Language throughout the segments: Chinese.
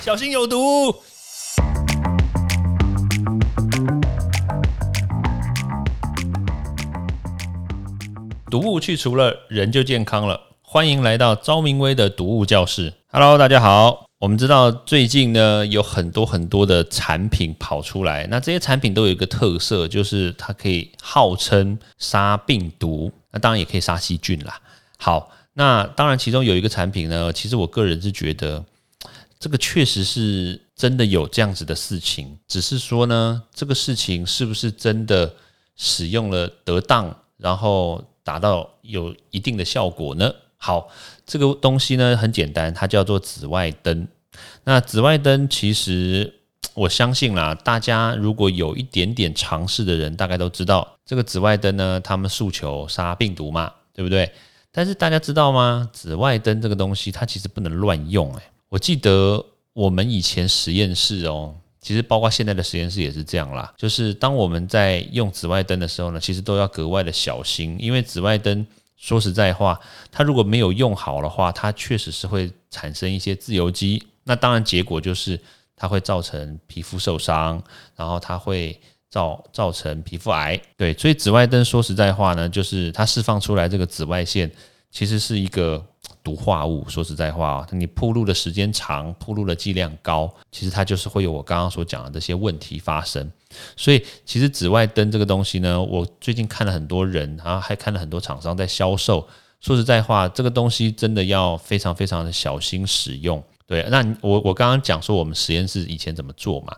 小心有毒。毒物去除了，人就健康了。欢迎来到昭明威的毒物教室。Hello，大家好。我们知道最近呢有很多很多的产品跑出来，那这些产品都有一个特色，就是它可以号称杀病毒，那当然也可以杀细菌啦。好，那当然其中有一个产品呢，其实我个人是觉得这个确实是真的有这样子的事情，只是说呢，这个事情是不是真的使用了得当，然后达到有一定的效果呢？好，这个东西呢很简单，它叫做紫外灯。那紫外灯其实我相信啦，大家如果有一点点尝试的人，大概都知道这个紫外灯呢，他们诉求杀病毒嘛，对不对？但是大家知道吗？紫外灯这个东西，它其实不能乱用。诶，我记得我们以前实验室哦，其实包括现在的实验室也是这样啦，就是当我们在用紫外灯的时候呢，其实都要格外的小心，因为紫外灯。说实在话，它如果没有用好的话，它确实是会产生一些自由基。那当然，结果就是它会造成皮肤受伤，然后它会造造成皮肤癌。对，所以紫外灯说实在话呢，就是它释放出来这个紫外线，其实是一个。毒化物，说实在话啊，你铺路的时间长，铺路的剂量高，其实它就是会有我刚刚所讲的这些问题发生。所以，其实紫外灯这个东西呢，我最近看了很多人，然后还看了很多厂商在销售。说实在话，这个东西真的要非常非常的小心使用。对，那我我刚刚讲说我们实验室以前怎么做嘛？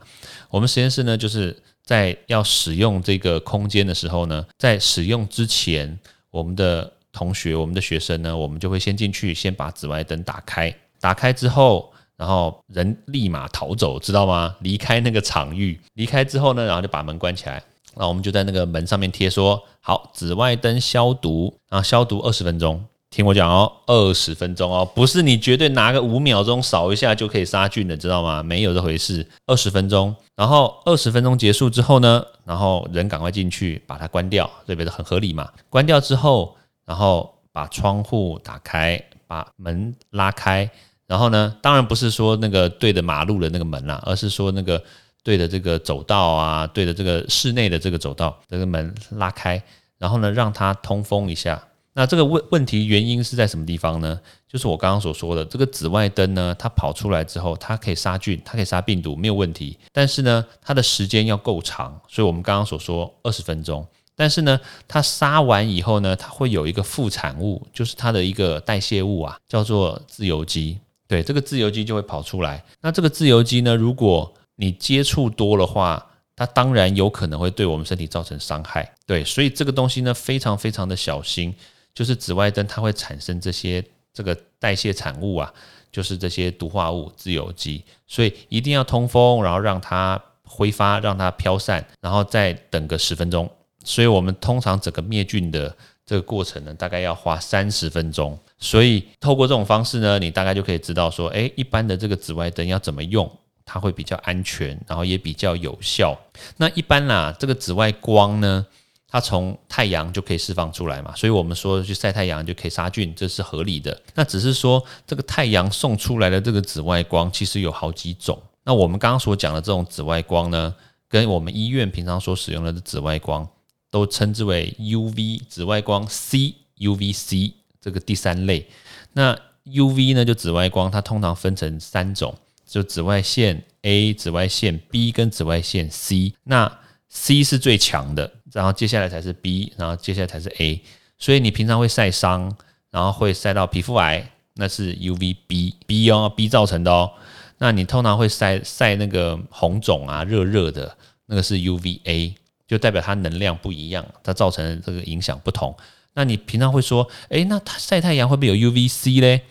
我们实验室呢，就是在要使用这个空间的时候呢，在使用之前，我们的同学，我们的学生呢，我们就会先进去，先把紫外灯打开。打开之后，然后人立马逃走，知道吗？离开那个场域。离开之后呢，然后就把门关起来。那我们就在那个门上面贴说：“好，紫外灯消毒，然后消毒二十分钟。”听我讲哦，二十分钟哦，不是你绝对拿个五秒钟扫一下就可以杀菌的，知道吗？没有这回事。二十分钟，然后二十分钟结束之后呢，然后人赶快进去把它关掉，这边的很合理嘛。关掉之后。然后把窗户打开，把门拉开，然后呢，当然不是说那个对着马路的那个门啦，而是说那个对着这个走道啊，对着这个室内的这个走道这个门拉开，然后呢，让它通风一下。那这个问问题原因是在什么地方呢？就是我刚刚所说的，这个紫外灯呢，它跑出来之后，它可以杀菌，它可以杀病毒，没有问题。但是呢，它的时间要够长，所以我们刚刚所说二十分钟。但是呢，它杀完以后呢，它会有一个副产物，就是它的一个代谢物啊，叫做自由基。对，这个自由基就会跑出来。那这个自由基呢，如果你接触多的话，它当然有可能会对我们身体造成伤害。对，所以这个东西呢，非常非常的小心。就是紫外灯它会产生这些这个代谢产物啊，就是这些毒化物自由基，所以一定要通风，然后让它挥发，让它飘散，然后再等个十分钟。所以，我们通常整个灭菌的这个过程呢，大概要花三十分钟。所以，透过这种方式呢，你大概就可以知道说，诶，一般的这个紫外灯要怎么用，它会比较安全，然后也比较有效。那一般啦，这个紫外光呢，它从太阳就可以释放出来嘛，所以我们说去晒太阳就可以杀菌，这是合理的。那只是说，这个太阳送出来的这个紫外光其实有好几种。那我们刚刚所讲的这种紫外光呢，跟我们医院平常所使用的紫外光。都称之为 UV 紫外光 C UVC 这个第三类。那 UV 呢，就紫外光，它通常分成三种，就紫外线 A、紫外线 B 跟紫外线 C。那 C 是最强的，然后接下来才是 B，然后接下来才是 A。所以你平常会晒伤，然后会晒到皮肤癌，那是 UVB B 哦，B 造成的哦。那你通常会晒晒那个红肿啊，热热的，那个是 UVA。就代表它能量不一样，它造成的这个影响不同。那你平常会说，诶，那它晒太阳会不会有 UVC 嘞？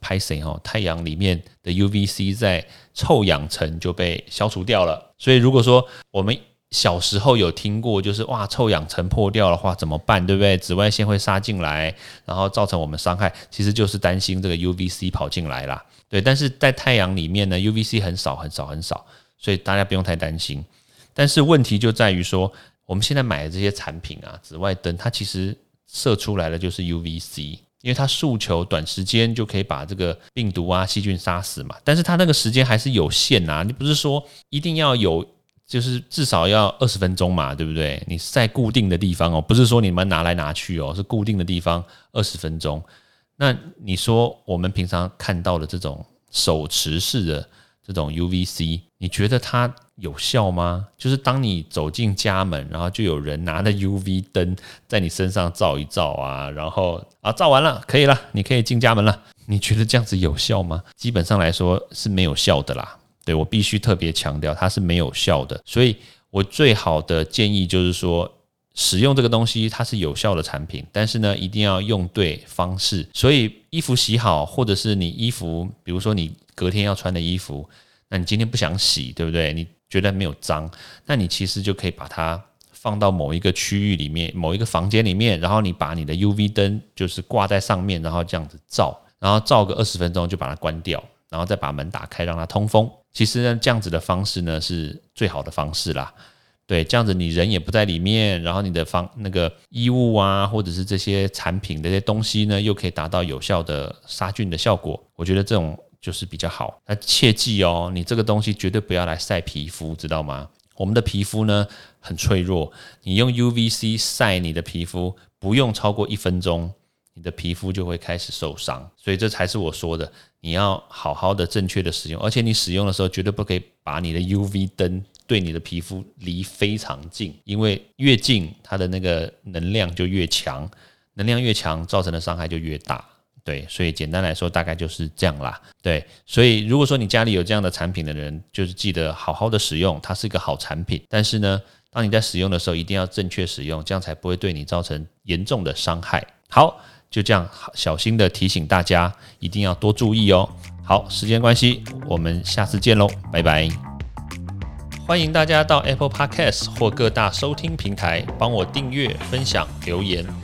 拍谁哦？太阳里面的 UVC 在臭氧层就被消除掉了。所以如果说我们小时候有听过，就是哇，臭氧层破掉的话怎么办？对不对？紫外线会杀进来，然后造成我们伤害，其实就是担心这个 UVC 跑进来啦。对，但是在太阳里面呢，UVC 很少很少很少，所以大家不用太担心。但是问题就在于说，我们现在买的这些产品啊，紫外灯它其实射出来的就是 UVC，因为它诉求短时间就可以把这个病毒啊细菌杀死嘛。但是它那个时间还是有限呐，你不是说一定要有，就是至少要二十分钟嘛，对不对？你在固定的地方哦，不是说你们拿来拿去哦，是固定的地方二十分钟。那你说我们平常看到的这种手持式的这种 UVC，你觉得它有效吗？就是当你走进家门，然后就有人拿着 UV 灯在你身上照一照啊，然后啊照完了可以了，你可以进家门了。你觉得这样子有效吗？基本上来说是没有效的啦。对我必须特别强调，它是没有效的。所以我最好的建议就是说。使用这个东西，它是有效的产品，但是呢，一定要用对方式。所以衣服洗好，或者是你衣服，比如说你隔天要穿的衣服，那你今天不想洗，对不对？你觉得没有脏，那你其实就可以把它放到某一个区域里面，某一个房间里面，然后你把你的 UV 灯就是挂在上面，然后这样子照，然后照个二十分钟就把它关掉，然后再把门打开让它通风。其实呢，这样子的方式呢是最好的方式啦。对，这样子你人也不在里面，然后你的房那个衣物啊，或者是这些产品的这些东西呢，又可以达到有效的杀菌的效果。我觉得这种就是比较好。那切记哦，你这个东西绝对不要来晒皮肤，知道吗？我们的皮肤呢很脆弱，你用 UVC 晒你的皮肤，不用超过一分钟，你的皮肤就会开始受伤。所以这才是我说的，你要好好的、正确的使用，而且你使用的时候绝对不可以把你的 UV 灯。对你的皮肤离非常近，因为越近，它的那个能量就越强，能量越强，造成的伤害就越大。对，所以简单来说，大概就是这样啦。对，所以如果说你家里有这样的产品的人，就是记得好好的使用，它是一个好产品。但是呢，当你在使用的时候，一定要正确使用，这样才不会对你造成严重的伤害。好，就这样，小心的提醒大家，一定要多注意哦。好，时间关系，我们下次见喽，拜拜。欢迎大家到 Apple Podcast 或各大收听平台帮我订阅、分享、留言。